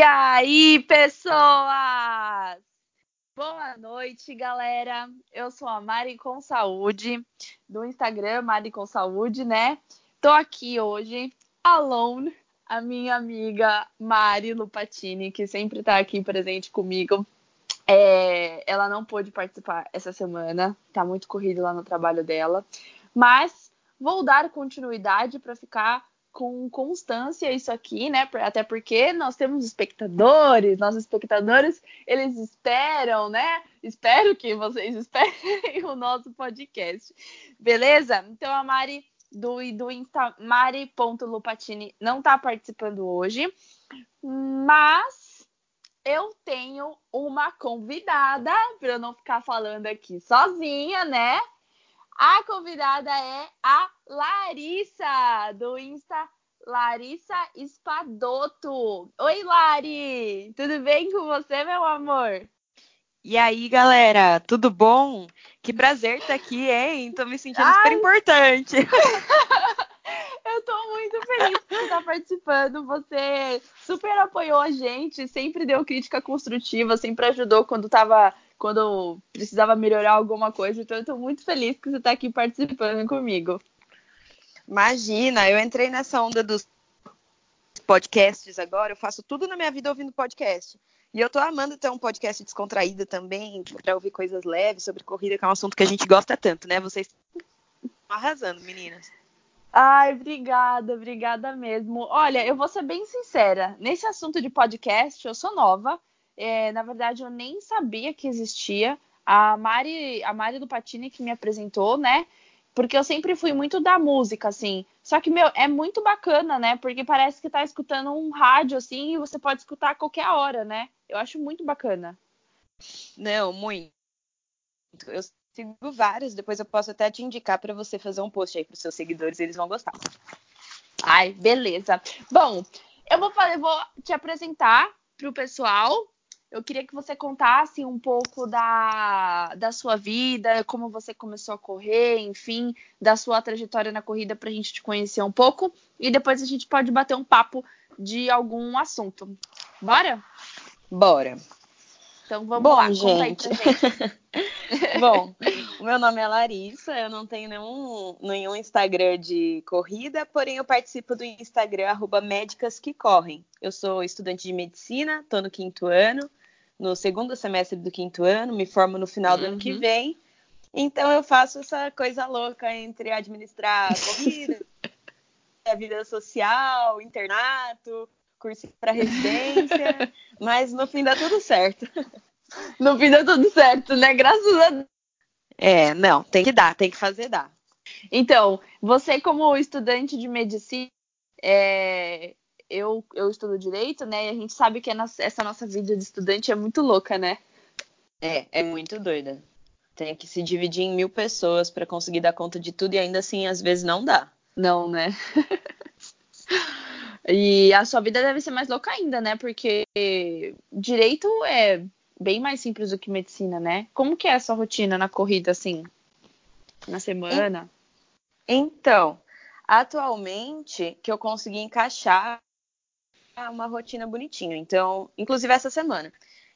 E aí, pessoas? Boa noite, galera. Eu sou a Mari com Saúde, do Instagram Mari com Saúde, né? Tô aqui hoje, alone, a minha amiga Mari Lupatini, que sempre tá aqui presente comigo. É, ela não pôde participar essa semana, tá muito corrido lá no trabalho dela, mas vou dar continuidade para ficar com constância isso aqui, né? Até porque nós temos espectadores, nossos espectadores, eles esperam, né? Espero que vocês esperem o nosso podcast. Beleza? Então a Mari do, do Insta mari.lupatini não tá participando hoje, mas eu tenho uma convidada, para eu não ficar falando aqui sozinha, né? A convidada é a Larissa, do Insta Larissa Espadoto. Oi, Lari! Tudo bem com você, meu amor? E aí, galera, tudo bom? Que prazer estar aqui, hein? Tô me sentindo Ai. super importante. Eu tô muito feliz por você estar participando. Você super apoiou a gente, sempre deu crítica construtiva, sempre ajudou quando tava quando precisava melhorar alguma coisa. Então, eu estou muito feliz que você está aqui participando comigo. Imagina, eu entrei nessa onda dos podcasts agora. Eu faço tudo na minha vida ouvindo podcast. E eu tô amando ter um podcast descontraído também, para ouvir coisas leves sobre corrida, que é um assunto que a gente gosta tanto, né? Vocês estão arrasando, meninas. Ai, obrigada, obrigada mesmo. Olha, eu vou ser bem sincera. Nesse assunto de podcast, eu sou nova. É, na verdade, eu nem sabia que existia. A Mari, a Mari do Patini que me apresentou, né? Porque eu sempre fui muito da música, assim. Só que, meu, é muito bacana, né? Porque parece que tá escutando um rádio, assim, e você pode escutar a qualquer hora, né? Eu acho muito bacana. Não, muito. Eu sigo vários, depois eu posso até te indicar para você fazer um post aí pros seus seguidores, eles vão gostar. Ai, beleza. Bom, eu vou, fazer, vou te apresentar pro pessoal eu queria que você contasse um pouco da, da sua vida, como você começou a correr, enfim, da sua trajetória na corrida para a gente te conhecer um pouco. E depois a gente pode bater um papo de algum assunto. Bora? Bora. Então vamos Bom, lá, gente. gente. Bom, o meu nome é Larissa, eu não tenho nenhum, nenhum Instagram de corrida, porém eu participo do Instagram arroba médicas que correm. Eu sou estudante de medicina, estou no quinto ano, no segundo semestre do quinto ano, me formo no final do uhum. ano que uhum. vem. Então eu faço essa coisa louca entre administrar corrida, a vida social, internato, curso para residência, mas no fim dá tudo certo. No fim dá tudo certo, né? Graças a Deus. É, não, tem que dar, tem que fazer dar. Então, você como estudante de medicina, é, eu, eu estudo direito, né? E a gente sabe que essa nossa vida de estudante é muito louca, né? É, é muito doida. Tem que se dividir em mil pessoas para conseguir dar conta de tudo e ainda assim, às vezes, não dá. Não, né? e a sua vida deve ser mais louca ainda, né? Porque direito é bem mais simples do que medicina, né? Como que é a sua rotina na corrida, assim? Na semana? Então, atualmente, que eu consegui encaixar uma rotina bonitinha. Então, inclusive essa semana.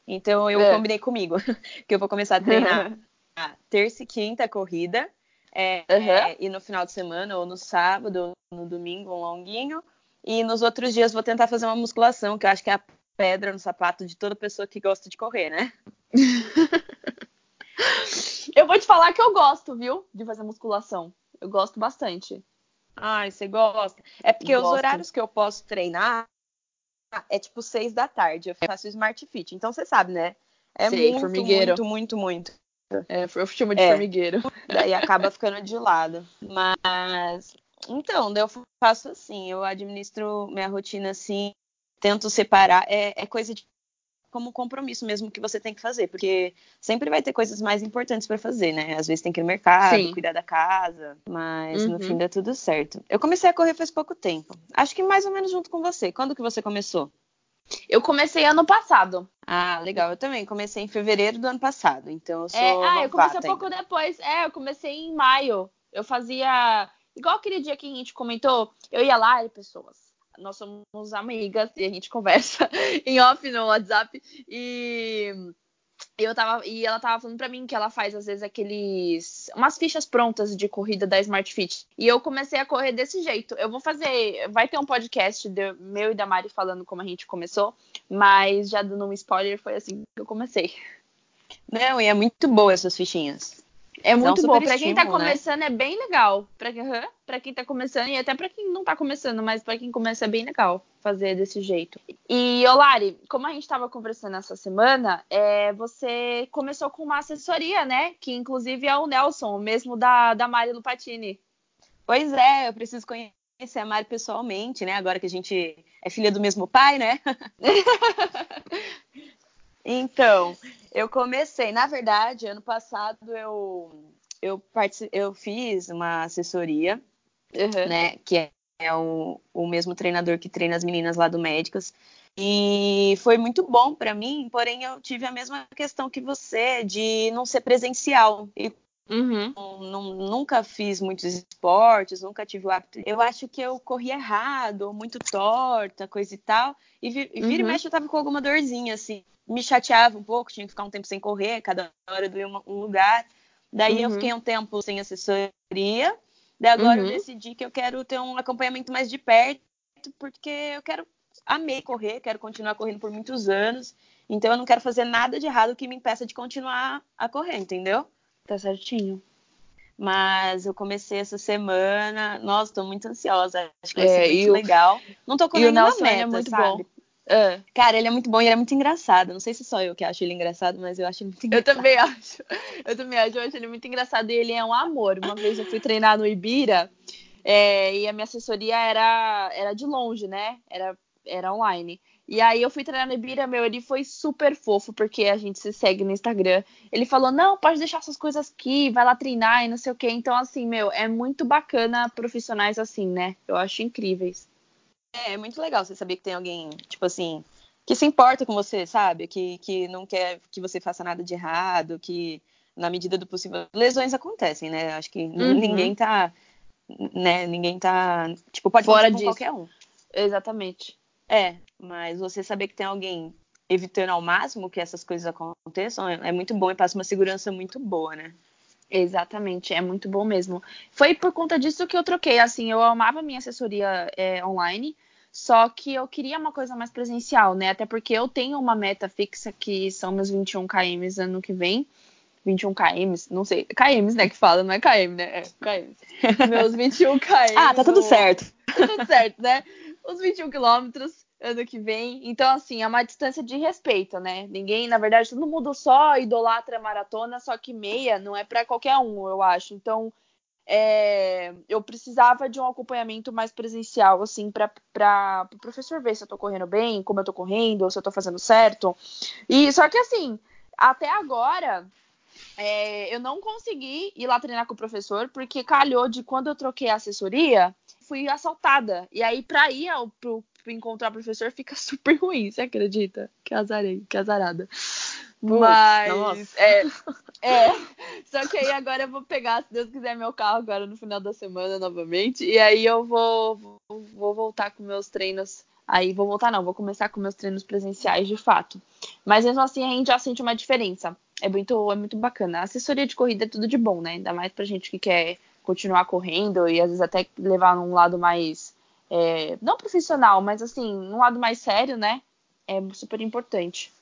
Então eu é. combinei comigo que eu vou começar a treinar a terça e quinta corrida. É, uhum. é, e no final de semana, ou no sábado, ou no domingo, um longuinho. E nos outros dias vou tentar fazer uma musculação, que eu acho que é a pedra no sapato de toda pessoa que gosta de correr, né? eu vou te falar que eu gosto, viu? De fazer musculação. Eu gosto bastante. Ai, você gosta? É porque os horários que eu posso treinar é tipo seis da tarde. Eu faço Smart Fit. Então você sabe, né? É Sei, muito, formigueiro. muito, muito, muito. É, eu chamo de é. formigueiro. Daí acaba ficando de lado. Mas. Então, eu faço assim, eu administro minha rotina assim, tento separar. É, é coisa de como compromisso mesmo que você tem que fazer, porque sempre vai ter coisas mais importantes para fazer, né? Às vezes tem que ir no mercado, Sim. cuidar da casa, mas uhum. no fim dá tudo certo. Eu comecei a correr faz pouco tempo. Acho que mais ou menos junto com você. Quando que você começou? Eu comecei ano passado. Ah, legal. Eu também comecei em fevereiro do ano passado, então eu sou é, Ah, eu comecei pouco depois. É, eu comecei em maio. Eu fazia igual aquele dia que a gente comentou, eu ia lá e pessoas nós somos amigas e a gente conversa em off no WhatsApp. E eu tava e ela tava falando para mim que ela faz às vezes aqueles umas fichas prontas de corrida da Smart Fit. E eu comecei a correr desse jeito. Eu vou fazer, vai ter um podcast de, meu e da Mari falando como a gente começou, mas já dando um spoiler, foi assim que eu comecei. Não, e é muito boa essas fichinhas. É muito bom. Pra quem tá né? começando né? é bem legal. Pra, uhum, pra quem tá começando e até pra quem não tá começando, mas pra quem começa é bem legal fazer desse jeito. E, Olari, como a gente tava conversando essa semana, é, você começou com uma assessoria, né? Que inclusive é o Nelson, o mesmo da, da Mari Lupatini. Pois é, eu preciso conhecer a Mari pessoalmente, né? Agora que a gente é filha do mesmo pai, né? Então, eu comecei, na verdade, ano passado eu eu, eu fiz uma assessoria, uhum. né, que é, é o, o mesmo treinador que treina as meninas lá do Médicas. E foi muito bom para mim, porém eu tive a mesma questão que você de não ser presencial. E Uhum. Não, nunca fiz muitos esportes, nunca tive o hábito. Eu acho que eu corri errado, muito torta, coisa e tal. E, vi, e vira uhum. e mexe eu tava com alguma dorzinha, assim. Me chateava um pouco, tinha que ficar um tempo sem correr, cada hora doía um lugar. Daí uhum. eu fiquei um tempo sem assessoria. Daí agora eu uhum. decidi que eu quero ter um acompanhamento mais de perto, porque eu quero. Amei correr, quero continuar correndo por muitos anos. Então eu não quero fazer nada de errado que me impeça de continuar a correr, entendeu? Tá certinho. Mas eu comecei essa semana. Nossa, tô muito ansiosa. Acho que vai é, ser muito legal. Não tô com nenhuma é meta, é muito sabe? bom. Uh. Cara, ele é muito bom e ele é muito engraçado. Não sei se só eu que acho ele engraçado, mas eu acho muito engraçado. Eu também acho. Eu também acho, eu acho ele muito engraçado e ele é um amor. Uma vez eu fui treinar no Ibira é, e a minha assessoria era, era de longe, né? Era, era online. E aí eu fui treinar no Ibira, meu, ele foi super fofo, porque a gente se segue no Instagram. Ele falou, não, pode deixar essas coisas aqui, vai lá treinar e não sei o quê. Então, assim, meu, é muito bacana profissionais assim, né? Eu acho incríveis. É, é muito legal você saber que tem alguém, tipo assim, que se importa com você, sabe? Que, que não quer que você faça nada de errado, que na medida do possível. Lesões acontecem, né? Acho que uhum. ninguém tá. Né, ninguém tá. Tipo, pode Fora disso. qualquer um. Exatamente. É, mas você saber que tem alguém evitando ao máximo que essas coisas aconteçam é, é muito bom e passa uma segurança muito boa, né? Exatamente, é muito bom mesmo. Foi por conta disso que eu troquei. Assim, eu amava minha assessoria é, online, só que eu queria uma coisa mais presencial, né? Até porque eu tenho uma meta fixa que são meus 21 km ano que vem. 21 km, não sei, km, né, que fala, não é km, né? É, km. Meus 21 km. ah, tá tudo certo. Tá tudo certo, né? Os 21 quilômetros ano que vem. Então, assim, é uma distância de respeito, né? Ninguém, na verdade, todo mundo só idolatra maratona, só que meia não é para qualquer um, eu acho. Então, é, eu precisava de um acompanhamento mais presencial, assim, para o pro professor ver se eu tô correndo bem, como eu tô correndo, se eu tô fazendo certo. E só que assim, até agora. É, eu não consegui ir lá treinar com o professor, porque calhou de quando eu troquei a assessoria, fui assaltada. E aí, pra ir ao, pro, pro encontrar o professor, fica super ruim, você acredita? Que azarei, que azarada. Mas. É, é. Só que aí agora eu vou pegar, se Deus quiser, meu carro agora no final da semana novamente. E aí eu vou, vou, vou voltar com meus treinos. Aí vou voltar, não, vou começar com meus treinos presenciais de fato. Mas mesmo assim a gente já sente uma diferença. É muito, é muito bacana. A assessoria de corrida é tudo de bom, né? Ainda mais pra gente que quer continuar correndo e às vezes até levar num lado mais é, não profissional, mas assim, num lado mais sério, né? É super importante.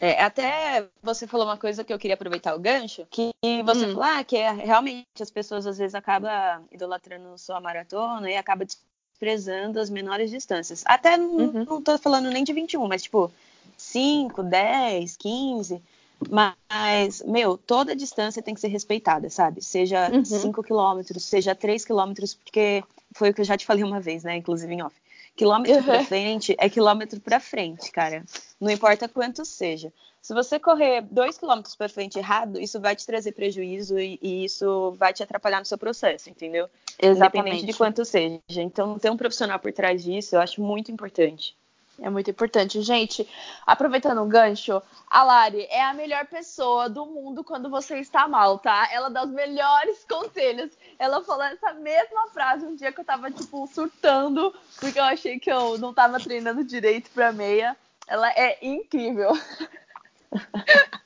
É, até você falou uma coisa que eu queria aproveitar o gancho, que você hum. falou ah, que é, realmente as pessoas às vezes acabam idolatrando sua maratona e acaba desprezando as menores distâncias. Até uhum. não tô falando nem de 21, mas tipo 5, 10, 15. Mas, meu, toda distância tem que ser respeitada, sabe? Seja 5 uhum. quilômetros, seja 3 quilômetros, porque foi o que eu já te falei uma vez, né? Inclusive em off. Quilômetro uhum. pra frente é quilômetro pra frente, cara. Não importa quanto seja. Se você correr dois quilômetros para frente errado, isso vai te trazer prejuízo e, e, isso vai te atrapalhar no seu processo, entendeu? Exatamente. Independente de quanto seja. Então, ter um profissional por trás disso, eu acho muito importante. É muito importante. Gente, aproveitando o gancho, a Lari é a melhor pessoa do mundo quando você está mal, tá? Ela dá os melhores conselhos. Ela falou essa mesma frase um dia que eu tava, tipo, surtando, porque eu achei que eu não tava treinando direito pra meia. Ela é incrível.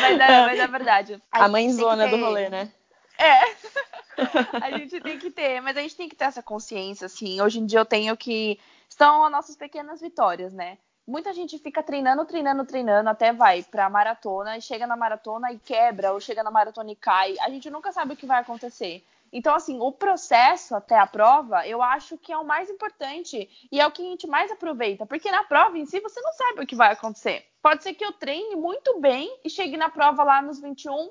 mas, é, mas é verdade. A, a mãezona ter... do rolê, né? É. a gente tem que ter, mas a gente tem que ter essa consciência, assim. Hoje em dia eu tenho que. São as nossas pequenas vitórias, né? Muita gente fica treinando, treinando, treinando, até vai pra maratona e chega na maratona e quebra, ou chega na maratona e cai. A gente nunca sabe o que vai acontecer. Então, assim, o processo até a prova, eu acho que é o mais importante e é o que a gente mais aproveita, porque na prova em si você não sabe o que vai acontecer. Pode ser que eu treine muito bem e chegue na prova lá nos 21,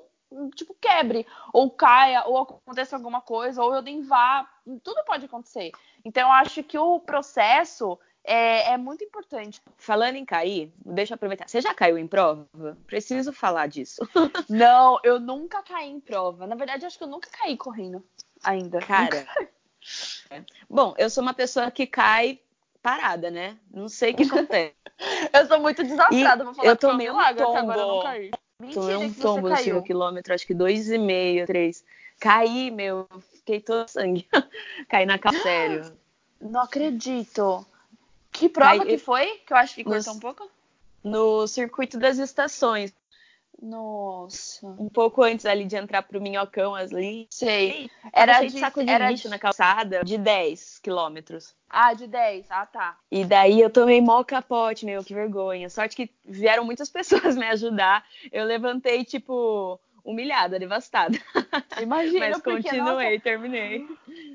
tipo, quebre, ou caia, ou aconteça alguma coisa, ou eu nem vá, tudo pode acontecer. Então, eu acho que o processo é, é, muito importante. Falando em cair, deixa eu aproveitar. Você já caiu em prova? Preciso falar disso. Não, eu nunca caí em prova. Na verdade, acho que eu nunca caí correndo ainda. Cara. Bom, eu sou uma pessoa que cai parada, né? Não sei o que acontece. eu sou muito desastrada, vou falar eu tomei um milagre, tombo. agora eu não caí. Mentira tomei um tombo no 5 quilômetro, acho que dois e meio, três. Caí, meu, fiquei todo sangue. Caí na calça, sério. Não acredito. Que prova que foi? Que eu acho que cortou um pouco? No circuito das estações. Nossa. Um pouco antes ali de entrar pro Minhocão ali. Sei. Era de saco de era lixo de... na calçada de 10 quilômetros. Ah, de 10. Ah, tá. E daí eu tomei mó capote, meu, que vergonha. Sorte que vieram muitas pessoas me ajudar. Eu levantei, tipo, humilhada, devastada. Imagina, Mas porque, continuei, nossa, terminei.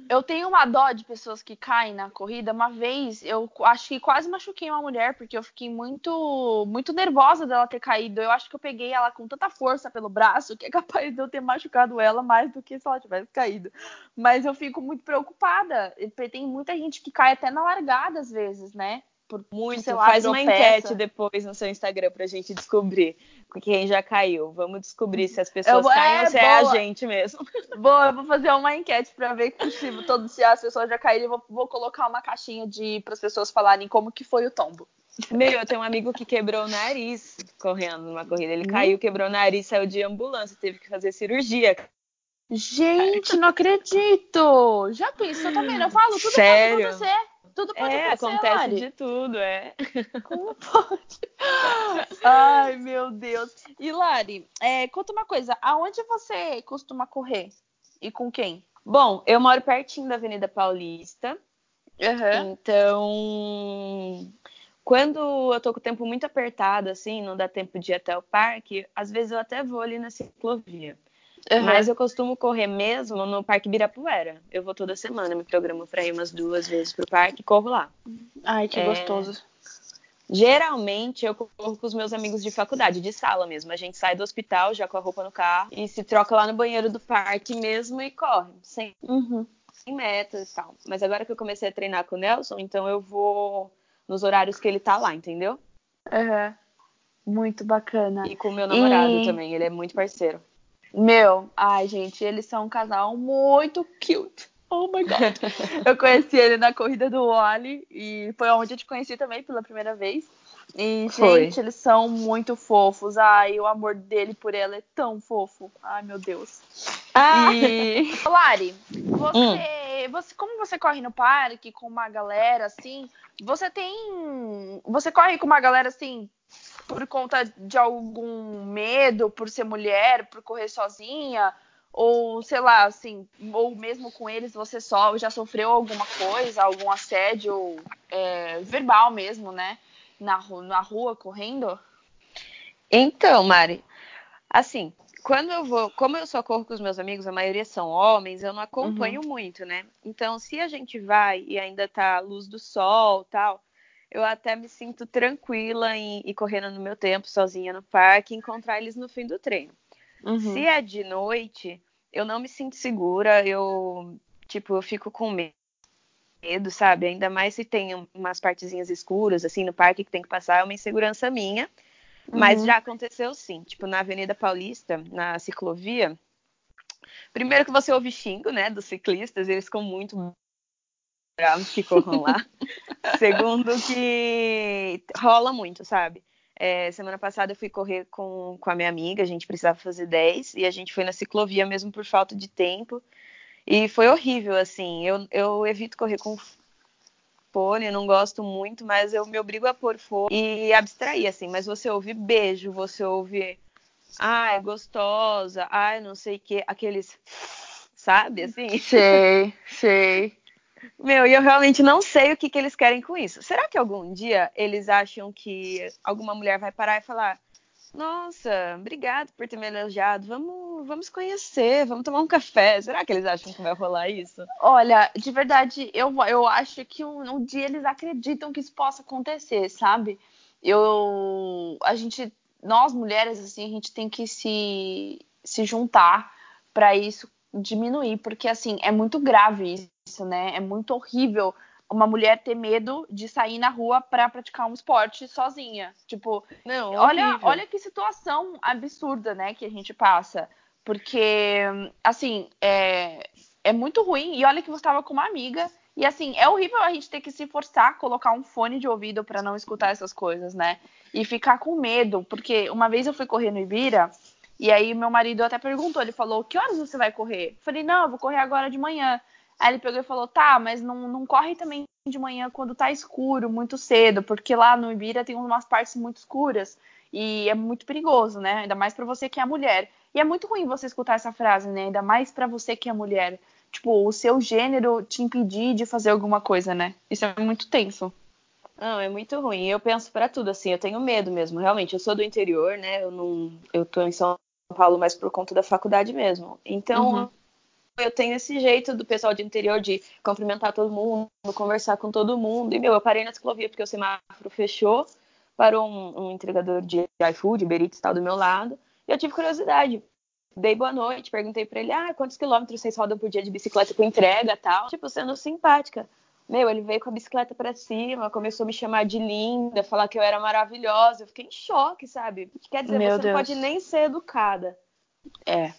Eu tenho uma dó de pessoas que caem na corrida. Uma vez eu acho que quase machuquei uma mulher porque eu fiquei muito muito nervosa dela ter caído. Eu acho que eu peguei ela com tanta força pelo braço que é capaz de eu ter machucado ela mais do que se ela tivesse caído. Mas eu fico muito preocupada. Tem muita gente que cai até na largada às vezes, né? Por, muito. Lá, Faz uma enquete depois no seu Instagram pra gente descobrir quem já caiu. Vamos descobrir se as pessoas eu, caem é, ou se boa. é a gente mesmo. Boa, eu vou fazer uma enquete para ver se, todo, se as pessoas já caíram. Eu vou, vou colocar uma caixinha de para as pessoas falarem como que foi o tombo. Meu, eu tenho um amigo que quebrou o nariz correndo numa corrida. Ele caiu, quebrou o nariz, saiu de ambulância, teve que fazer cirurgia. Gente, não acredito! Já pensou também? Eu falo, tudo Sério? pode acontecer. Tudo pode é, acontecer, acontece Lari. de tudo, é. Como pode? Ai, meu Deus. E Lari, é, conta uma coisa. Aonde você costuma correr? E com quem? Bom, eu moro pertinho da Avenida Paulista. Uhum. Então, quando eu tô com o tempo muito apertado, assim, não dá tempo de ir até o parque, às vezes eu até vou ali na ciclovia. Uhum. Mas eu costumo correr mesmo no Parque Birapuera. Eu vou toda semana, me programo para ir umas duas vezes pro parque e corro lá. Ai, que é... gostoso. Geralmente eu corro com os meus amigos de faculdade, de sala mesmo. A gente sai do hospital já com a roupa no carro e se troca lá no banheiro do parque mesmo e corre. Sem, uhum. sem metas e tal. Mas agora que eu comecei a treinar com o Nelson, então eu vou nos horários que ele tá lá, entendeu? Uhum. Muito bacana. E com o meu namorado e... também, ele é muito parceiro. Meu, ai, gente, eles são um casal muito cute. Oh my god. eu conheci ele na corrida do Wally e foi onde eu te conheci também pela primeira vez. E, foi. gente, eles são muito fofos. Ai, o amor dele por ela é tão fofo. Ai, meu Deus. Ah. E. Lari, você, hum. você. Como você corre no parque com uma galera assim, você tem. Você corre com uma galera assim, por conta de algum medo, por ser mulher, por correr sozinha, ou sei lá, assim, ou mesmo com eles você só já sofreu alguma coisa, algum assédio é, verbal mesmo, né? Na, na rua correndo? Então, Mari, assim, quando eu vou, como eu só corro com os meus amigos, a maioria são homens, eu não acompanho uhum. muito, né? Então, se a gente vai e ainda tá a luz do sol, tal, eu até me sinto tranquila em ir correndo no meu tempo, sozinha no parque, e encontrar eles no fim do treino. Uhum. Se é de noite, eu não me sinto segura, eu, tipo, eu fico com medo, sabe? Ainda mais se tem umas partezinhas escuras, assim, no parque que tem que passar, é uma insegurança minha. Uhum. Mas já aconteceu sim, tipo, na Avenida Paulista, na ciclovia. Primeiro que você ouve xingo, né, dos ciclistas, eles ficam muito que corram lá. Segundo, que rola muito, sabe? É, semana passada eu fui correr com, com a minha amiga, a gente precisava fazer 10 e a gente foi na ciclovia mesmo por falta de tempo. E foi horrível, assim. Eu, eu evito correr com fone, não gosto muito, mas eu me obrigo a pôr fone e abstrair, assim. Mas você ouve beijo, você ouve. Ai, gostosa, ai, não sei o que, aqueles. Sabe, assim? Sei, sei. Meu, e eu realmente não sei o que, que eles querem com isso. Será que algum dia eles acham que alguma mulher vai parar e falar: Nossa, obrigado por ter me elogiado, vamos, vamos conhecer, vamos tomar um café? Será que eles acham que vai rolar isso? Olha, de verdade, eu, eu acho que um, um dia eles acreditam que isso possa acontecer, sabe? Eu. A gente. Nós mulheres, assim, a gente tem que se, se juntar para isso diminuir, porque assim, é muito grave isso, né? É muito horrível uma mulher ter medo de sair na rua para praticar um esporte sozinha. Tipo, não, olha, olha que situação absurda, né, que a gente passa. Porque, assim, é, é muito ruim. E olha que você estava com uma amiga. E, assim, é horrível a gente ter que se forçar a colocar um fone de ouvido para não escutar essas coisas, né? E ficar com medo. Porque uma vez eu fui correr no Ibira e aí meu marido até perguntou, ele falou, que horas você vai correr? Eu falei, não, eu vou correr agora de manhã. Aí ele pegou e falou, tá, mas não, não corre também de manhã quando tá escuro, muito cedo, porque lá no Ibira tem umas partes muito escuras e é muito perigoso, né? Ainda mais para você que é mulher. E é muito ruim você escutar essa frase, né? Ainda mais para você que é mulher. Tipo, o seu gênero te impedir de fazer alguma coisa, né? Isso é muito tenso. Não, é muito ruim. Eu penso para tudo assim, eu tenho medo mesmo, realmente. Eu sou do interior, né? Eu não eu tô em São Paulo mais por conta da faculdade mesmo. Então, uhum. Eu tenho esse jeito do pessoal de interior de cumprimentar todo mundo, conversar com todo mundo. E, meu, eu parei na ciclovia porque o semáforo fechou, parou um, um entregador de iFood, Berit tal, do meu lado. E eu tive curiosidade. Dei boa noite, perguntei para ele, ah, quantos quilômetros vocês rodam por dia de bicicleta com entrega tal. Tipo, sendo simpática. Meu, ele veio com a bicicleta para cima, começou a me chamar de linda, falar que eu era maravilhosa. Eu fiquei em choque, sabe? Quer dizer, Meu você Deus. não pode nem ser educada. É.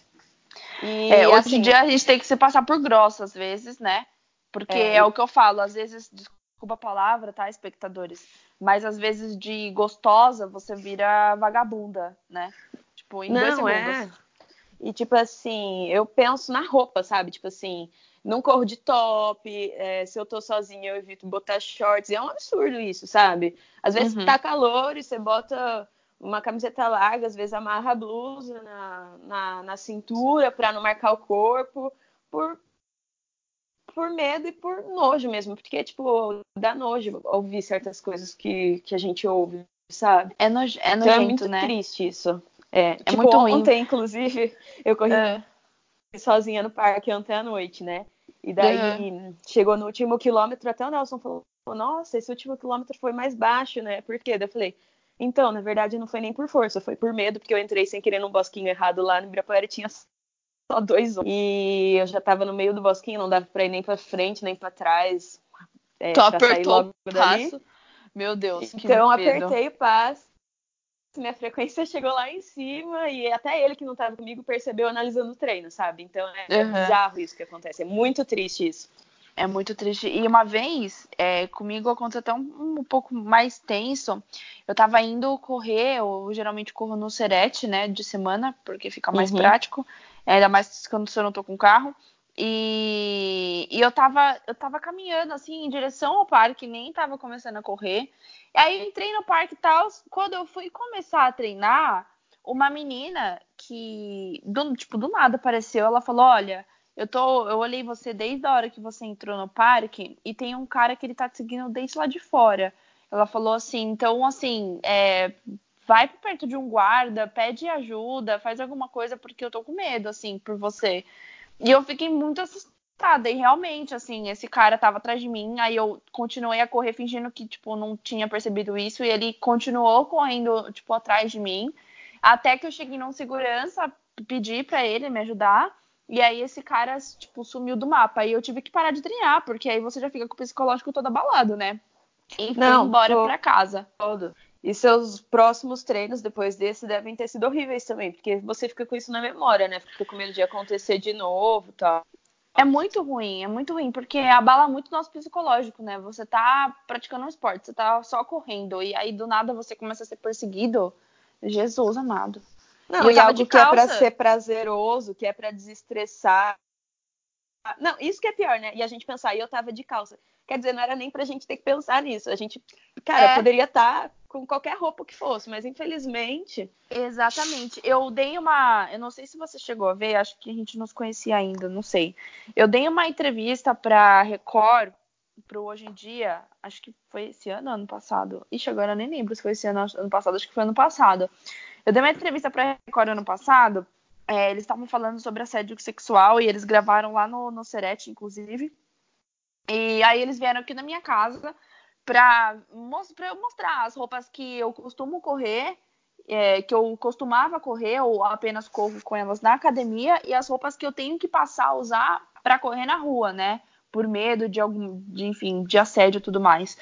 E, é, hoje assim, em dia a gente tem que se passar por grossa às vezes, né? Porque é, é o que eu falo, às vezes, desculpa a palavra, tá, espectadores? Mas às vezes de gostosa você vira vagabunda, né? Tipo, em não, dois segundos. É. E tipo assim, eu penso na roupa, sabe? Tipo assim, não corro de top, é, se eu tô sozinha eu evito botar shorts. E é um absurdo isso, sabe? Às vezes uhum. tá calor e você bota uma camiseta larga, às vezes amarra a blusa na, na, na cintura para não marcar o corpo, por, por medo e por nojo mesmo, porque, tipo, dá nojo ouvir certas coisas que, que a gente ouve, sabe? É, nojo, é nojento, então é muito né? triste isso. É, é tipo, muito ruim. ontem, inclusive, eu corri é. sozinha no parque ontem à noite, né? E daí uhum. chegou no último quilômetro, até o Nelson falou: Nossa, esse último quilômetro foi mais baixo, né? Por quê? Daí eu falei: Então, na verdade, não foi nem por força, foi por medo, porque eu entrei sem querer num bosquinho errado lá no Ibirapuera e tinha só dois E eu já tava no meio do bosquinho, não dava pra ir nem pra frente, nem pra trás. É, tu apertou o passo. Meu Deus. Então, apertei o passo minha frequência chegou lá em cima e até ele que não estava comigo percebeu analisando o treino, sabe? Então é, uhum. é, bizarro isso que acontece, é muito triste isso. É muito triste. E uma vez, é, comigo aconteceu até um, um, pouco mais tenso. Eu tava indo correr, eu geralmente corro no Serete, né, de semana, porque fica mais uhum. prático. Ainda mais quando eu não tô com carro. E, e, eu, tava, eu tava caminhando assim em direção ao parque, nem tava começando a correr. Aí eu entrei no parque e tal. Quando eu fui começar a treinar, uma menina que, do, tipo, do nada apareceu, ela falou: Olha, eu tô. Eu olhei você desde a hora que você entrou no parque e tem um cara que ele tá te seguindo desde lá de fora. Ela falou assim, então assim, é, vai perto de um guarda, pede ajuda, faz alguma coisa, porque eu tô com medo, assim, por você. E eu fiquei muito assustada e realmente, assim, esse cara tava atrás de mim, aí eu continuei a correr fingindo que, tipo, não tinha percebido isso, e ele continuou correndo, tipo, atrás de mim, até que eu cheguei num segurança, pedi para ele me ajudar, e aí esse cara, tipo, sumiu do mapa, e eu tive que parar de treinar, porque aí você já fica com o psicológico todo abalado, né? E não, embora tô... pra casa. Todo. E seus próximos treinos depois desse devem ter sido horríveis também, porque você fica com isso na memória, né? Fica com medo de acontecer de novo tal. é muito ruim, é muito ruim, porque abala muito o nosso psicológico, né? Você tá praticando um esporte, você tá só correndo, e aí do nada você começa a ser perseguido. Jesus amado. Não, e, algo que é para ser prazeroso, que é para desestressar. Não, isso que é pior, né? E a gente pensar, e eu tava de calça. Quer dizer, não era nem pra gente ter que pensar nisso. A gente, cara, é. poderia estar tá com qualquer roupa que fosse, mas infelizmente. Exatamente. Eu dei uma. Eu não sei se você chegou a ver, acho que a gente nos conhecia ainda, não sei. Eu dei uma entrevista pra Record, pro Hoje em Dia, acho que foi esse ano, ano passado. Ixi, agora eu nem lembro se foi esse ano, ano passado, acho que foi ano passado. Eu dei uma entrevista pra Record ano passado. É, eles estavam falando sobre assédio sexual e eles gravaram lá no, no Serete, inclusive. E aí eles vieram aqui na minha casa para eu mostrar as roupas que eu costumo correr, é, que eu costumava correr ou apenas corro com elas na academia e as roupas que eu tenho que passar a usar para correr na rua, né? Por medo de algum, de, enfim, de assédio e tudo mais.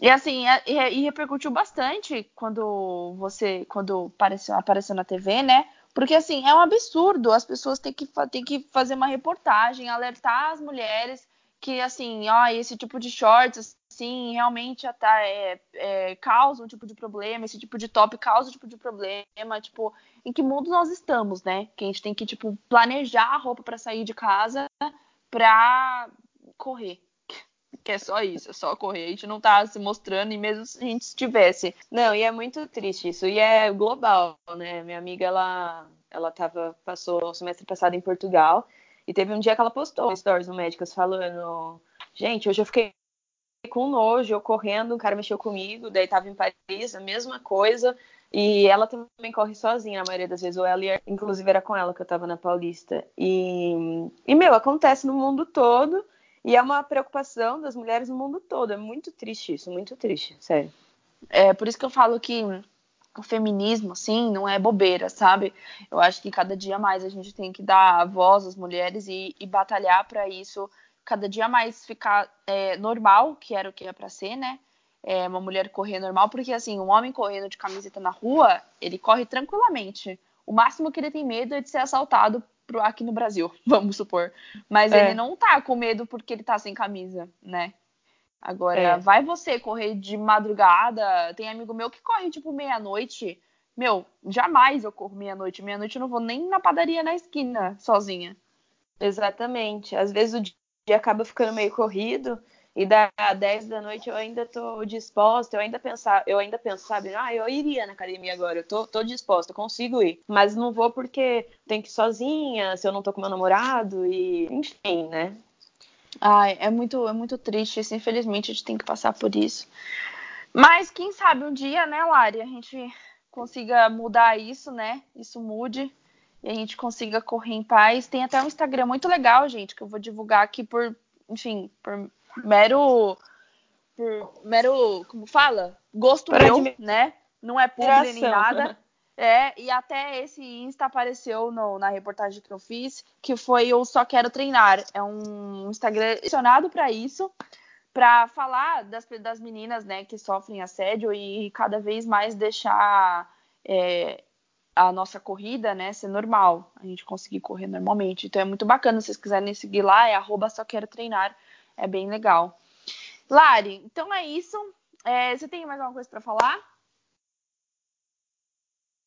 E assim, é, e, repercutiu bastante quando você, quando apareceu, apareceu na TV, né? Porque assim, é um absurdo, as pessoas têm que, têm que fazer uma reportagem, alertar as mulheres que assim, ó, esse tipo de shorts assim, realmente é, é, causa um tipo de problema, esse tipo de top causa um tipo de problema, tipo, em que mundo nós estamos, né? Que a gente tem que tipo planejar a roupa para sair de casa para correr. Que é só isso, é só correr. A gente não tá se mostrando, e mesmo se a gente estivesse. Não, e é muito triste isso. E é global, né? Minha amiga, ela, ela tava, passou o semestre passado em Portugal. E teve um dia que ela postou stories no Médicas falando: Gente, hoje eu fiquei com nojo, eu correndo, um cara mexeu comigo, daí tava em Paris, a mesma coisa. E ela também corre sozinha, a maioria das vezes. Ou ela, inclusive, era com ela que eu tava na Paulista. E, e, meu, acontece no mundo todo. E é uma preocupação das mulheres no mundo todo. É muito triste isso, muito triste, sério. É por isso que eu falo que o feminismo, assim, não é bobeira, sabe? Eu acho que cada dia mais a gente tem que dar voz às mulheres e, e batalhar para isso cada dia mais ficar é, normal, que era o que era para ser, né? É, uma mulher correr normal, porque assim, um homem correndo de camiseta na rua, ele corre tranquilamente. O máximo que ele tem medo é de ser assaltado aqui no Brasil, vamos supor. Mas é. ele não tá com medo porque ele tá sem camisa, né? Agora, é. vai você correr de madrugada. Tem amigo meu que corre tipo meia-noite. Meu, jamais eu corro meia-noite. Meia-noite eu não vou nem na padaria na esquina sozinha. Exatamente. Às vezes o dia acaba ficando meio corrido e da 10 da noite eu ainda tô disposta, eu ainda pensar, eu ainda penso, sabe, ah, eu iria na academia agora, eu tô, tô disposta, eu consigo ir, mas não vou porque tenho que ir sozinha, se eu não tô com meu namorado e enfim, né? Ai, é muito, é muito triste isso. Infelizmente, a gente tem que passar por isso. Mas quem sabe um dia, né, Lari, a gente consiga mudar isso, né? Isso mude e a gente consiga correr em paz. Tem até um Instagram muito legal, gente, que eu vou divulgar aqui por, enfim, por mero por mero, como fala? Gosto meu, né? Não é publi nem nada. É, e até esse Insta apareceu no, na reportagem que eu fiz, que foi o Só Quero Treinar. É um Instagram direcionado para isso, para falar das, das meninas né, que sofrem assédio e cada vez mais deixar é, a nossa corrida né, ser normal, a gente conseguir correr normalmente. Então é muito bacana, se vocês quiserem seguir lá, é arroba Só Quero Treinar, é bem legal. Lari, então é isso. É, você tem mais alguma coisa para falar?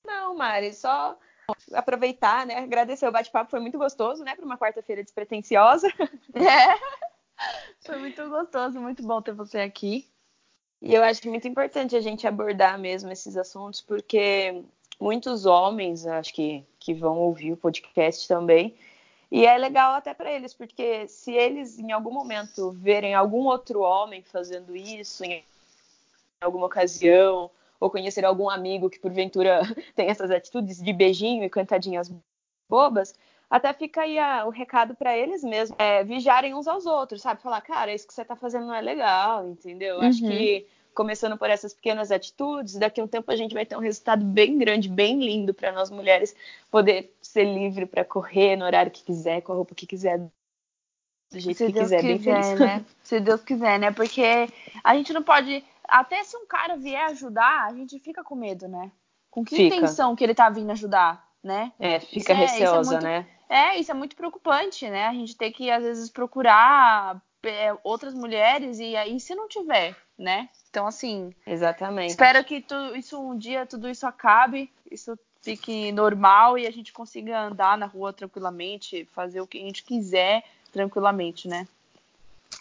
Não, Mari, só aproveitar, né? Agradecer o bate-papo, foi muito gostoso, né? Para uma quarta-feira despretensiosa. É. Foi muito gostoso, muito bom ter você aqui. E eu acho que é muito importante a gente abordar mesmo esses assuntos, porque muitos homens, acho que, que vão ouvir o podcast também, e é legal até para eles, porque se eles em algum momento verem algum outro homem fazendo isso em alguma ocasião, ou conhecer algum amigo que porventura tem essas atitudes de beijinho e cantadinhas bobas, até fica aí a, o recado para eles mesmos, é, vigiarem uns aos outros, sabe? Falar, cara, isso que você tá fazendo não é legal, entendeu? Uhum. Acho que começando por essas pequenas atitudes, daqui a um tempo a gente vai ter um resultado bem grande, bem lindo para nós mulheres poder ser livre para correr no horário que quiser, com a roupa que quiser, do jeito Se que Deus quiser, quiser né? Se Deus quiser, né? Porque a gente não pode até se um cara vier ajudar, a gente fica com medo, né? Com que fica. intenção que ele tá vindo ajudar, né? É, fica isso receosa, é, é muito, né? É, isso é muito preocupante, né? A gente tem que, às vezes, procurar é, outras mulheres e aí se não tiver, né? Então, assim. Exatamente. Espero que tu, isso um dia tudo isso acabe, isso fique normal e a gente consiga andar na rua tranquilamente, fazer o que a gente quiser tranquilamente, né?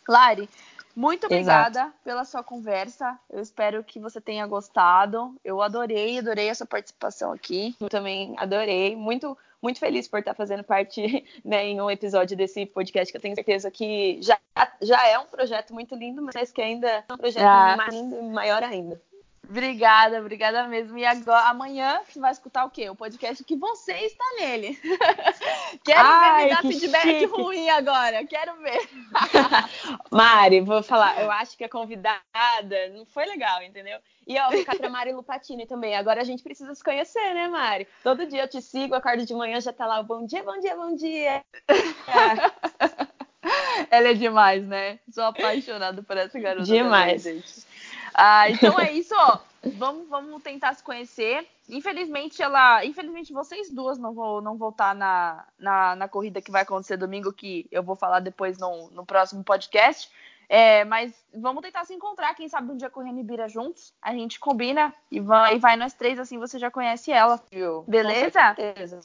Lari, muito obrigada Exato. pela sua conversa. Eu espero que você tenha gostado. Eu adorei, adorei essa participação aqui. Eu também adorei. Muito muito feliz por estar fazendo parte né, em um episódio desse podcast que eu tenho certeza que já, já é um projeto muito lindo, mas que ainda é um projeto ah. mais lindo e maior ainda. Obrigada, obrigada mesmo. E agora, amanhã você vai escutar o quê? O podcast que você está nele. Quero Ai, ver me dar feedback chique. ruim agora. Quero ver. Mari, vou falar. Eu acho que a convidada não foi legal, entendeu? E ó, ficar pra Mari Lupatini também. Agora a gente precisa se conhecer, né, Mari? Todo dia eu te sigo, acordo de manhã, já tá lá. Bom dia, bom dia, bom dia. Ela é demais, né? Sou apaixonada por essa garota. Demais. Também, gente. Ah, então é isso, ó. Vamos, vamos tentar se conhecer. Infelizmente, ela. Infelizmente, vocês duas não vão, não vão estar na, na, na corrida que vai acontecer domingo, que eu vou falar depois no, no próximo podcast. É, mas vamos tentar se encontrar, quem sabe um dia correndo Ibira juntos. A gente combina e vai, e vai nós três, assim você já conhece ela. Viu? Beleza? Com certeza.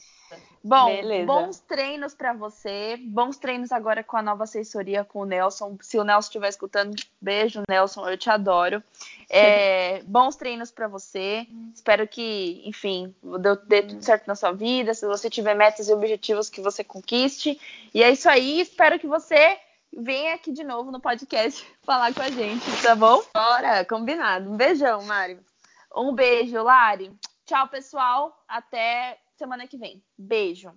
Bom, Beleza. bons treinos para você. Bons treinos agora com a nova assessoria com o Nelson. Se o Nelson estiver escutando, beijo, Nelson, eu te adoro. É, bons treinos para você. Espero que, enfim, dê, dê tudo certo na sua vida. Se você tiver metas e objetivos, que você conquiste. E é isso aí. Espero que você venha aqui de novo no podcast falar com a gente, tá bom? Bora, combinado. Um beijão, Mari. Um beijo, Lari. Tchau, pessoal. Até semana que vem. Beijo.